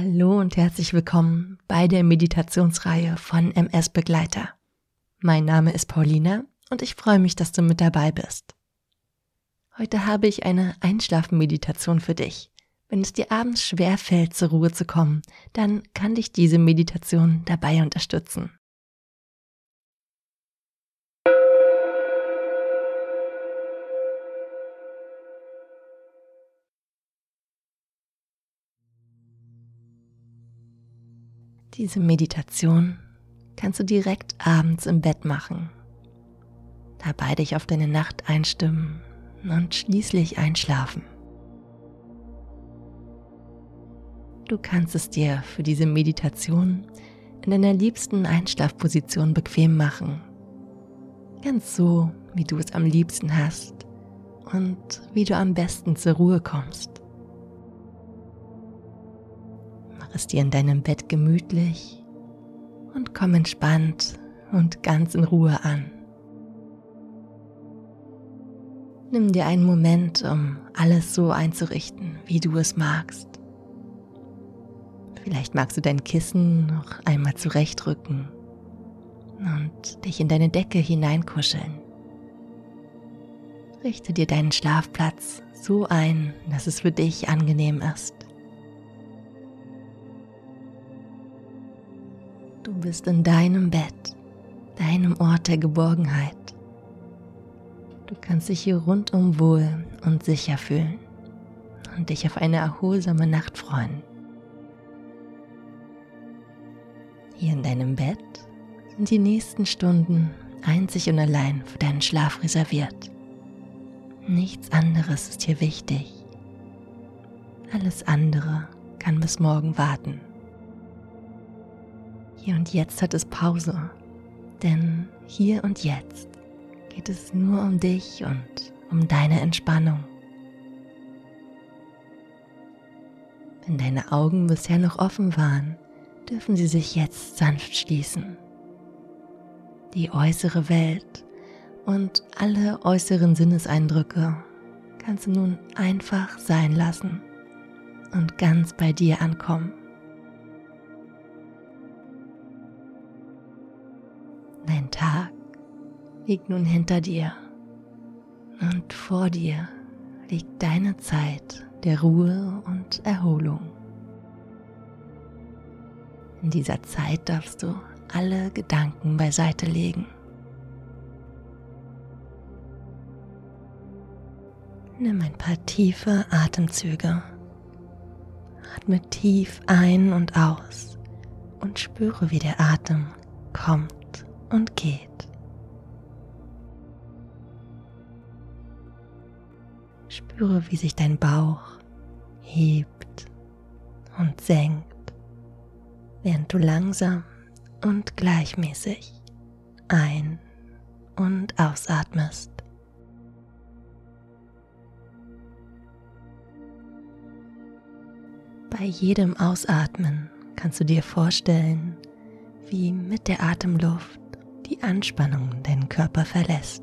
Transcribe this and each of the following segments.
Hallo und herzlich willkommen bei der Meditationsreihe von MS Begleiter. Mein Name ist Paulina und ich freue mich, dass du mit dabei bist. Heute habe ich eine Einschlafmeditation für dich. Wenn es dir abends schwer fällt, zur Ruhe zu kommen, dann kann dich diese Meditation dabei unterstützen. Diese Meditation kannst du direkt abends im Bett machen, dabei dich auf deine Nacht einstimmen und schließlich einschlafen. Du kannst es dir für diese Meditation in deiner liebsten Einschlafposition bequem machen. Ganz so, wie du es am liebsten hast und wie du am besten zur Ruhe kommst. Es dir in deinem Bett gemütlich und komm entspannt und ganz in Ruhe an. Nimm dir einen Moment, um alles so einzurichten, wie du es magst. Vielleicht magst du dein Kissen noch einmal zurechtrücken und dich in deine Decke hineinkuscheln. Richte dir deinen Schlafplatz so ein, dass es für dich angenehm ist. Du bist in deinem Bett, deinem Ort der Geborgenheit. Du kannst dich hier rundum wohl und sicher fühlen und dich auf eine erholsame Nacht freuen. Hier in deinem Bett sind die nächsten Stunden einzig und allein für deinen Schlaf reserviert. Nichts anderes ist hier wichtig. Alles andere kann bis morgen warten. Hier und jetzt hat es Pause, denn hier und jetzt geht es nur um dich und um deine Entspannung. Wenn deine Augen bisher noch offen waren, dürfen sie sich jetzt sanft schließen. Die äußere Welt und alle äußeren Sinneseindrücke kannst du nun einfach sein lassen und ganz bei dir ankommen. Dein Tag liegt nun hinter dir und vor dir liegt deine Zeit der Ruhe und Erholung. In dieser Zeit darfst du alle Gedanken beiseite legen. Nimm ein paar tiefe Atemzüge. Atme tief ein und aus und spüre, wie der Atem kommt und geht. Spüre, wie sich dein Bauch hebt und senkt, während du langsam und gleichmäßig ein- und ausatmest. Bei jedem Ausatmen kannst du dir vorstellen, wie mit der Atemluft die Anspannung deinen Körper verlässt.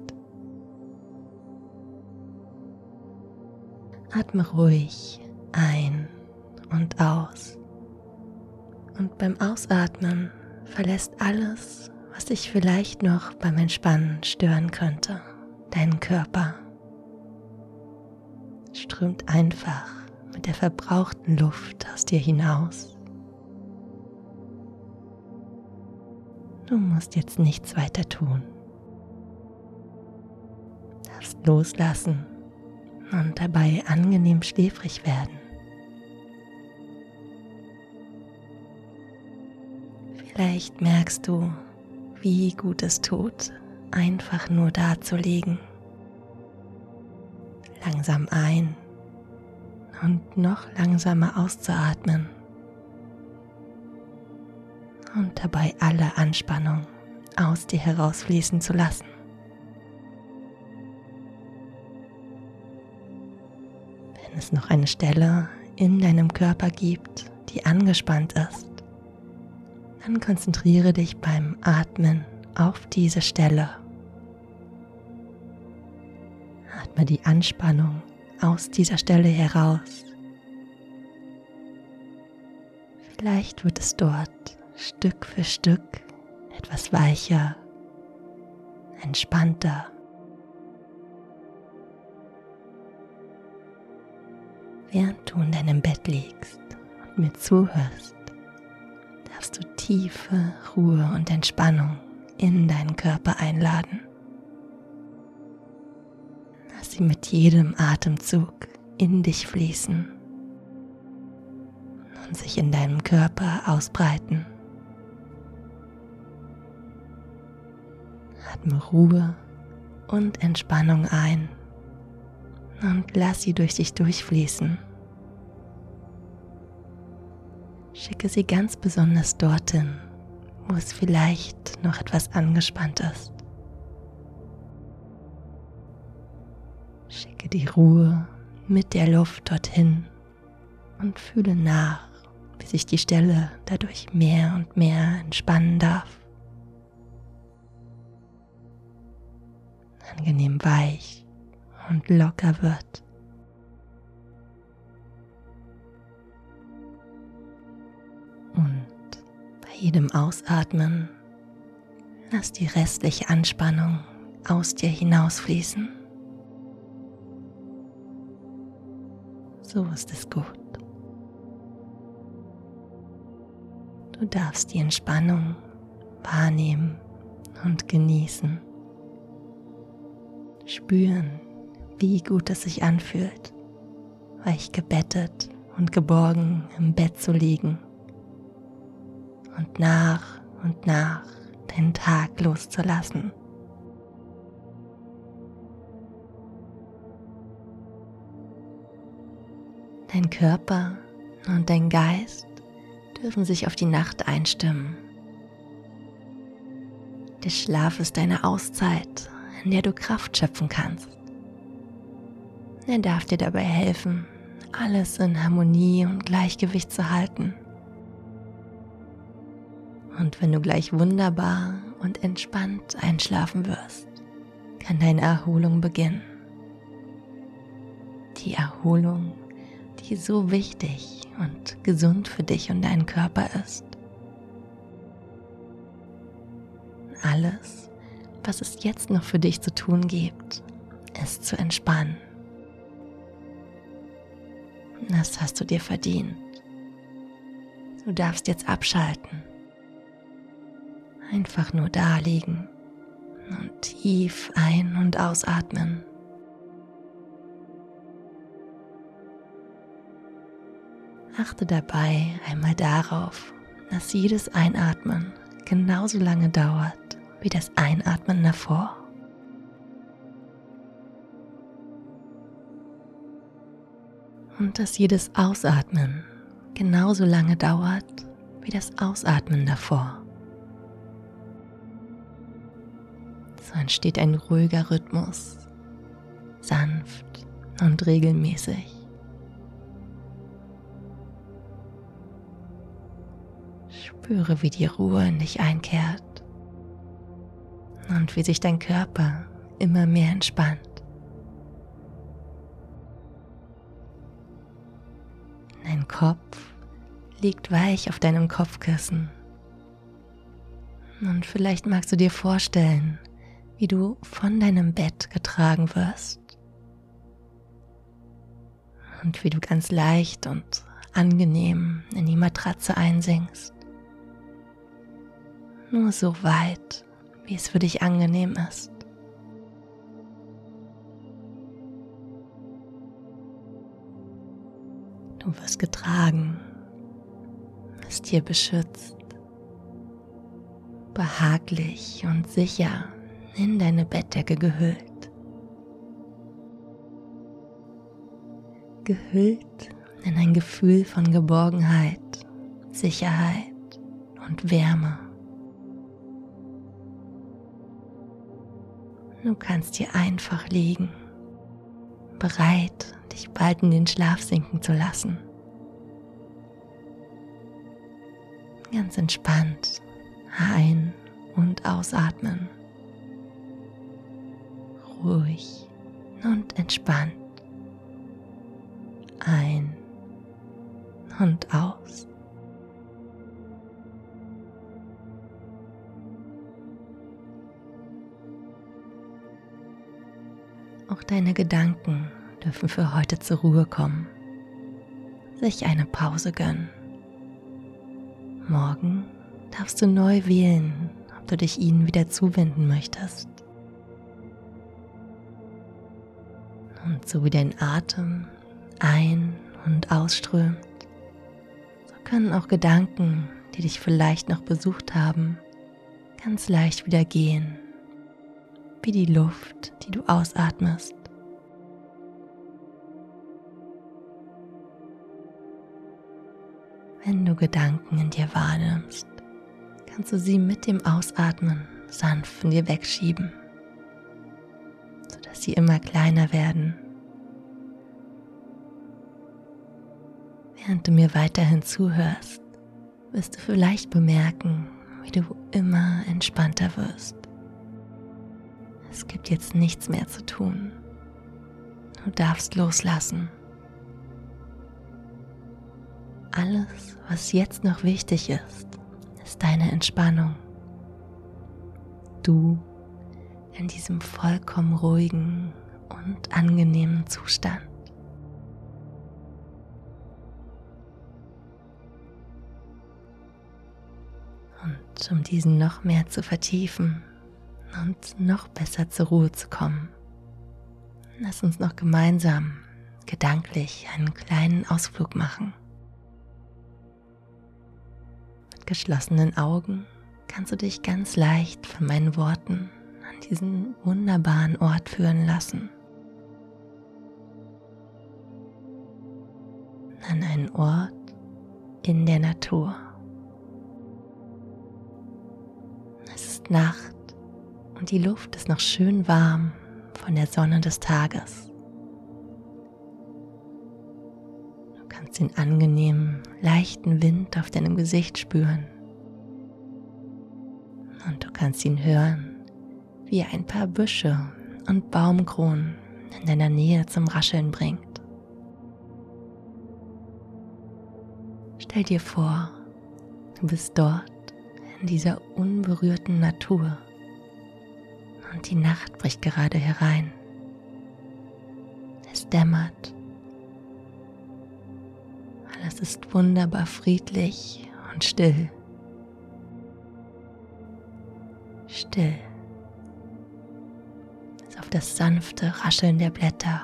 Atme ruhig ein und aus. Und beim Ausatmen verlässt alles, was dich vielleicht noch beim Entspannen stören könnte, deinen Körper. Strömt einfach mit der verbrauchten Luft aus dir hinaus. Du musst jetzt nichts weiter tun. Du darfst loslassen und dabei angenehm schläfrig werden. Vielleicht merkst du, wie gut es tut, einfach nur da zu liegen. Langsam ein und noch langsamer auszuatmen und dabei alle Anspannung aus dir herausfließen zu lassen. Wenn es noch eine Stelle in deinem Körper gibt, die angespannt ist, dann konzentriere dich beim Atmen auf diese Stelle. Atme die Anspannung aus dieser Stelle heraus Vielleicht wird es dort Stück für Stück etwas weicher, entspannter. Während du in deinem Bett liegst und mir zuhörst, darfst du tiefe Ruhe und Entspannung in deinen Körper einladen. Lass sie mit jedem Atemzug in dich fließen und sich in deinem Körper ausbreiten. Atme Ruhe und Entspannung ein und lass sie durch dich durchfließen. Schicke sie ganz besonders dorthin, wo es vielleicht noch etwas angespannt ist. Schicke die Ruhe mit der Luft dorthin und fühle nach, wie sich die Stelle dadurch mehr und mehr entspannen darf. Angenehm weich und locker wird. Und bei jedem Ausatmen lass die restliche Anspannung aus dir hinausfließen. So ist es gut. Du darfst die Entspannung wahrnehmen und genießen. Spüren, wie gut es sich anfühlt, weich gebettet und geborgen im Bett zu liegen und nach und nach den Tag loszulassen. Dein Körper und dein Geist dürfen sich auf die Nacht einstimmen. Der Schlaf ist deine Auszeit, in der du Kraft schöpfen kannst. Er darf dir dabei helfen, alles in Harmonie und Gleichgewicht zu halten. Und wenn du gleich wunderbar und entspannt einschlafen wirst, kann deine Erholung beginnen. Die Erholung, die so wichtig und gesund für dich und deinen Körper ist. Alles, was es jetzt noch für dich zu tun gibt, ist zu entspannen. Das hast du dir verdient. Du darfst jetzt abschalten Einfach nur da liegen und tief ein- und ausatmen. Achte dabei einmal darauf, dass jedes Einatmen genauso lange dauert wie das Einatmen davor. Und dass jedes Ausatmen genauso lange dauert wie das Ausatmen davor. So entsteht ein ruhiger Rhythmus, sanft und regelmäßig. Spüre, wie die Ruhe in dich einkehrt und wie sich dein Körper immer mehr entspannt. Dein Kopf liegt weich auf deinem Kopfkissen. Und vielleicht magst du dir vorstellen, wie du von deinem Bett getragen wirst und wie du ganz leicht und angenehm in die Matratze einsinkst. Nur so weit, wie es für dich angenehm ist. Du wirst getragen, bist hier beschützt, behaglich und sicher in deine Bettdecke gehüllt. Gehüllt in ein Gefühl von Geborgenheit, Sicherheit und Wärme. Du kannst hier einfach liegen, bereit, dich bald in den Schlaf sinken zu lassen. Ganz entspannt ein- und ausatmen ruhig und entspannt ein und aus. Auch deine Gedanken dürfen für heute zur Ruhe kommen, sich eine Pause gönnen. Morgen darfst du neu wählen, ob du dich ihnen wieder zuwenden möchtest. Und so wie dein Atem ein- und ausströmt, so können auch Gedanken, die dich vielleicht noch besucht haben, ganz leicht wieder gehen, wie die Luft, die du ausatmest. Wenn du Gedanken in dir wahrnimmst, kannst du sie mit dem Ausatmen sanft von dir wegschieben, sodass sie immer kleiner werden. Während du mir weiterhin zuhörst, wirst du vielleicht bemerken, wie du immer entspannter wirst. Es gibt jetzt nichts mehr zu tun. Du darfst loslassen. Alles, was jetzt noch wichtig ist, ist deine Entspannung. Du in diesem vollkommen ruhigen und angenehmen Zustand. Und um diesen noch mehr zu vertiefen und noch besser zur Ruhe zu kommen, lass uns noch gemeinsam gedanklich einen kleinen Ausflug machen. Mit geschlossenen Augen kannst du dich ganz leicht von meinen Worten an diesen wunderbaren Ort führen lassen. An einen Ort in der Natur. Es ist Nacht und die Luft ist noch schön warm von der Sonne des Tages. Du kannst den angenehmen, leichten Wind auf deinem Gesicht spüren. Und du kannst ihn hören, wie er ein paar Büsche und Baumkronen in deiner Nähe zum Rascheln bringt. Stell dir vor, du bist dort in dieser unberührten Natur und die Nacht bricht gerade herein. Es dämmert. Alles ist wunderbar friedlich und still. Still. Bis auf das sanfte Rascheln der Blätter.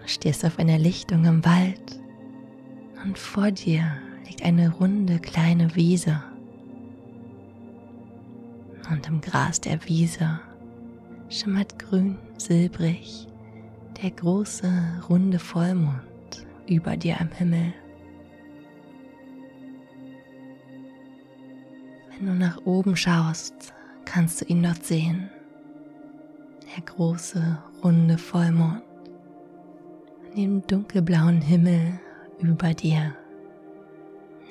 Du stehst auf einer Lichtung im Wald und vor dir liegt eine runde kleine Wiese und im Gras der Wiese schimmert grün silbrig der große runde Vollmond über dir am Himmel. Wenn du nach oben schaust, kannst du ihn dort sehen. Der große runde Vollmond an dem dunkelblauen Himmel über dir,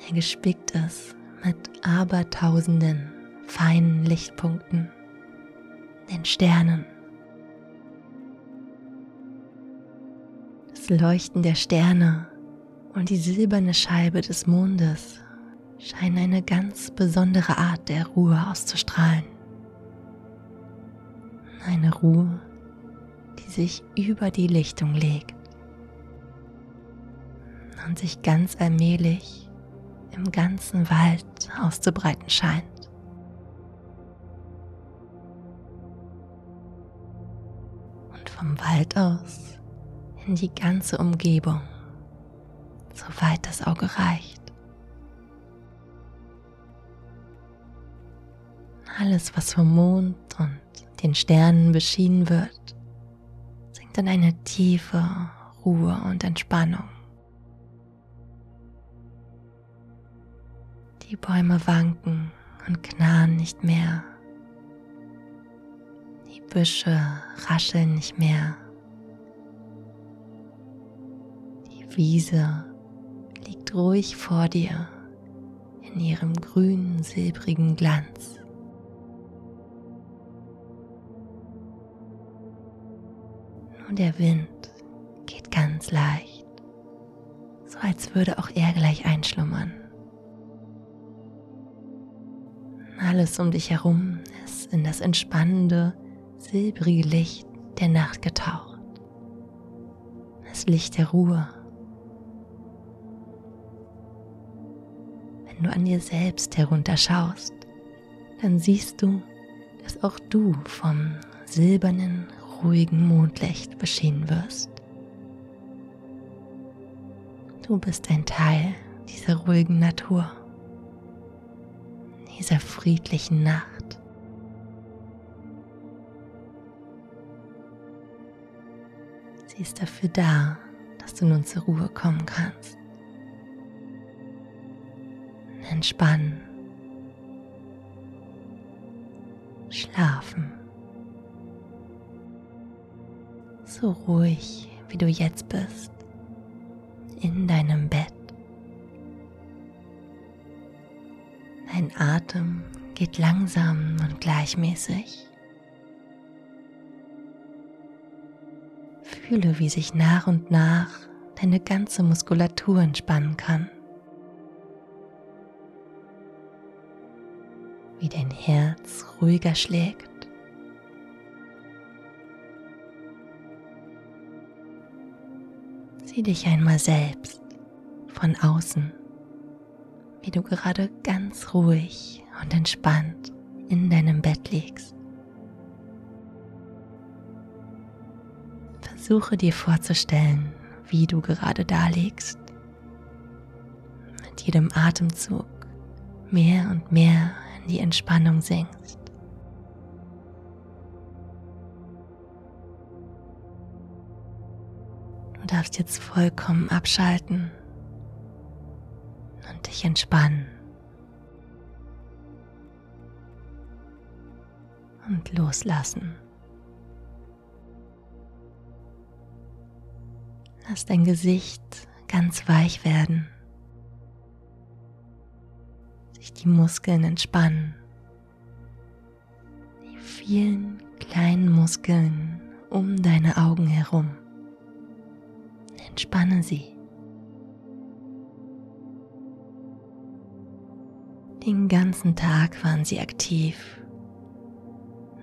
der gespickt ist mit abertausenden feinen Lichtpunkten, den Sternen. Das Leuchten der Sterne und die silberne Scheibe des Mondes scheinen eine ganz besondere Art der Ruhe auszustrahlen. Eine Ruhe, die sich über die Lichtung legt und sich ganz allmählich im ganzen Wald auszubreiten scheint. Wald aus in die ganze Umgebung, soweit das Auge reicht. Alles, was vom Mond und den Sternen beschienen wird, sinkt in eine tiefe Ruhe und Entspannung. Die Bäume wanken und knarren nicht mehr. Büsche rascheln nicht mehr. Wiese liegt ruhig vor dir in ihrem grünen, silbrigen Glanz. Nur der Wind geht ganz leicht, so als würde auch er gleich einschlummern. Alles um dich herum ist in das entspannende, silbrige Licht der Nacht getaucht. Das Licht der Ruhe. Du an dir selbst herunterschaust, dann siehst du, dass auch du vom silbernen, ruhigen Mondlicht beschienen wirst. Du bist ein Teil dieser ruhigen Natur, dieser friedlichen Nacht. Sie ist dafür da, dass du nun zur Ruhe kommen kannst. Entspannen. Schlafen. So ruhig, wie du jetzt bist, in deinem Bett. Dein Atem geht langsam und gleichmäßig. Fühle, wie sich nach und nach deine ganze Muskulatur entspannen kann. Ruhiger schlägt. Sieh dich einmal selbst von außen, wie du gerade ganz ruhig und entspannt in deinem Bett liegst. Versuche dir vorzustellen, wie du gerade da liegst. Mit jedem Atemzug mehr und mehr in die Entspannung sinkst. Darfst jetzt vollkommen abschalten und dich entspannen. Und loslassen. Lass dein Gesicht ganz weich werden, sich die Muskeln entspannen, die vielen kleinen Muskeln um deine Augen herum. Entspanne sie. Den ganzen Tag waren sie aktiv.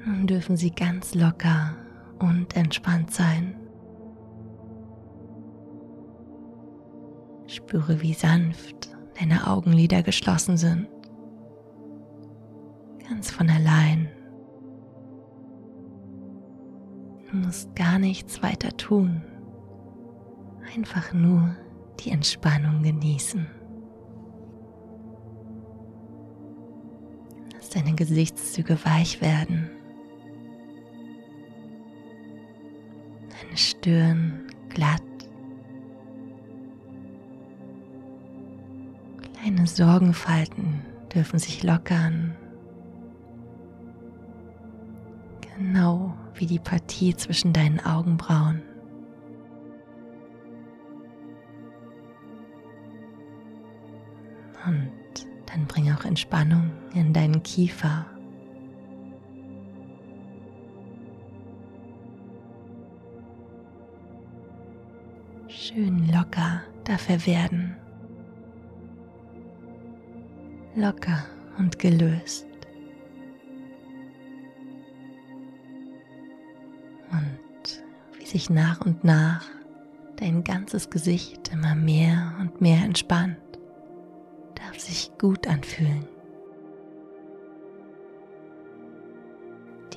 Nun dürfen sie ganz locker und entspannt sein. Spüre, wie sanft deine Augenlider geschlossen sind. Ganz von allein. Du musst gar nichts weiter tun. Einfach nur die Entspannung genießen. Lass deine Gesichtszüge weich werden. Deine Stirn glatt Kleine Sorgenfalten dürfen sich lockern. Genau wie die Partie zwischen deinen Augenbrauen. Auch Entspannung in deinen Kiefer. Schön locker dafür werden locker und gelöst. Und wie sich nach und nach dein ganzes Gesicht immer mehr und mehr entspannt, darf sich gut anfühlen.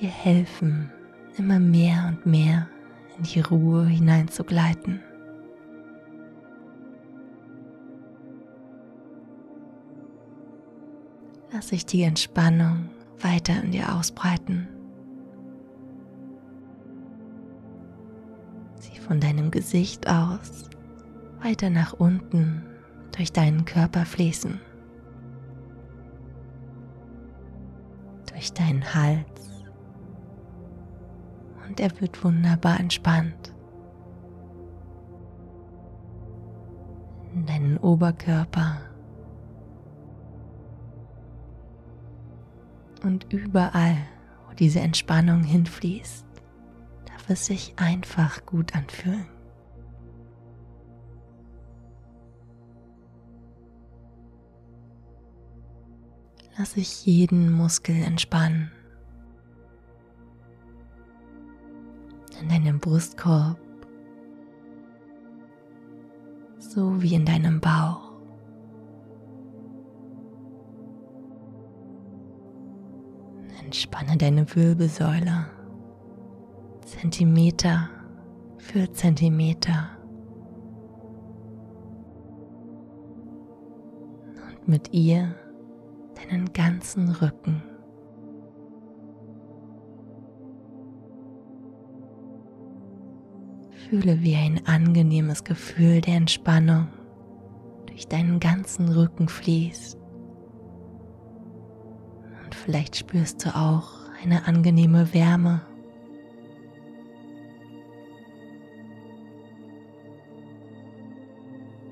Dir helfen, immer mehr und mehr in die Ruhe hineinzugleiten. Lass sich die Entspannung weiter in dir ausbreiten. Sie von deinem Gesicht aus weiter nach unten durch deinen Körper fließen. Durch deinen Hals. Und er wird wunderbar entspannt. In deinen Oberkörper und überall, wo diese Entspannung hinfließt, darf es sich einfach gut anfühlen. Lass sich jeden Muskel entspannen. Brustkorb, so wie in deinem Bauch. Entspanne deine Wirbelsäule Zentimeter für Zentimeter. Und mit ihr deinen ganzen Rücken. Fühle, wie ein angenehmes Gefühl der Entspannung durch deinen ganzen Rücken fließt. Und vielleicht spürst du auch eine angenehme Wärme.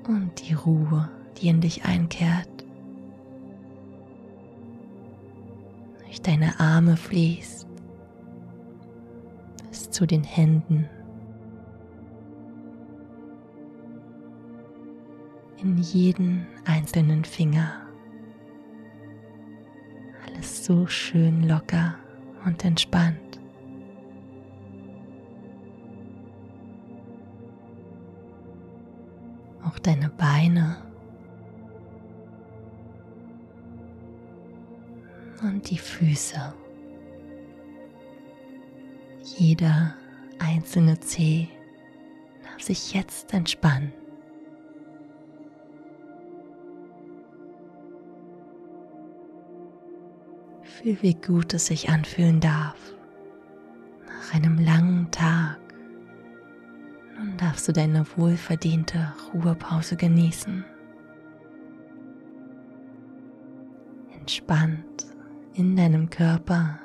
Und die Ruhe, die in dich einkehrt. Deine Arme fließt bis zu den Händen. in jeden einzelnen Finger. Alles so schön locker und entspannt. Auch deine Beine die Füße. Jeder einzelne Zeh darf sich jetzt entspannen. Fühl, wie gut es sich anfühlen darf. Nach einem langen Tag. Nun darfst du deine wohlverdiente Ruhepause genießen. Entspannt in deinem Körper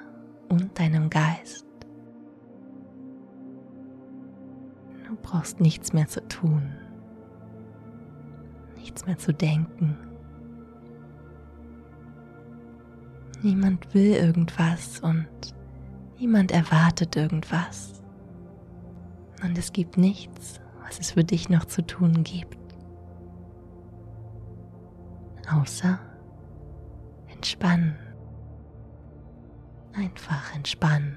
und deinem Geist. Du brauchst nichts mehr zu tun, nichts mehr zu denken Niemand will irgendwas und niemand erwartet irgendwas. Und es gibt nichts, was es für dich noch zu tun gibt. Außer entspannen. Einfach entspannen.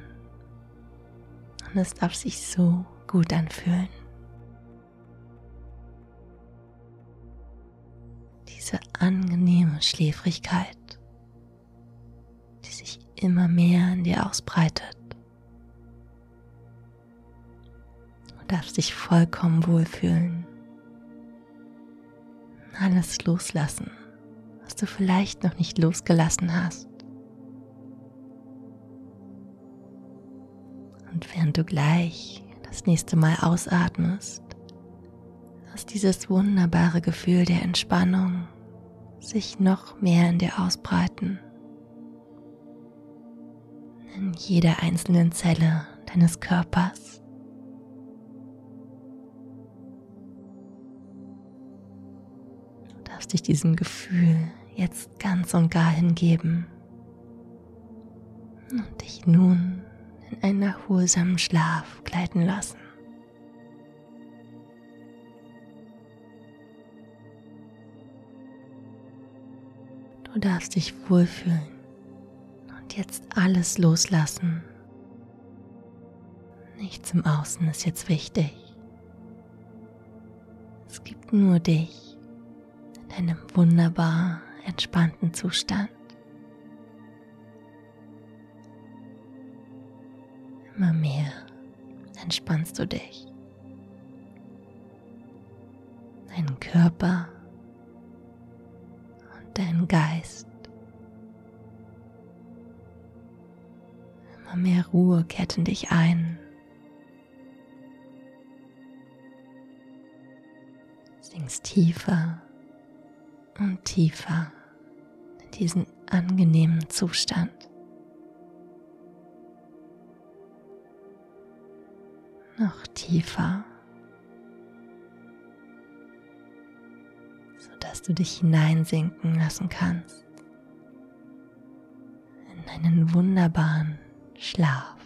Und es darf sich so gut anfühlen. Diese angenehme Schläfrigkeit sich immer mehr in dir ausbreitet. Du darfst dich vollkommen wohlfühlen. Alles loslassen, was du vielleicht noch nicht losgelassen hast. Und während du gleich das nächste Mal ausatmest, lass dieses wunderbare Gefühl der Entspannung sich noch mehr in dir ausbreiten in jeder einzelnen Zelle deines Körpers. Du darfst dich diesem Gefühl jetzt ganz und gar hingeben und dich nun in einen erholsamen Schlaf gleiten lassen. Du darfst dich wohlfühlen jetzt alles loslassen. Nichts im Außen ist jetzt wichtig. Es gibt nur dich in deinem wunderbar entspannten Zustand. Immer mehr entspannst du dich. Deinen Körper und deinen Geist. Immer mehr Ruhe kehrt in dich ein. Sinkst tiefer und tiefer in diesen angenehmen Zustand. Noch tiefer, sodass du dich hineinsinken lassen kannst in einen wunderbaren Schlaf.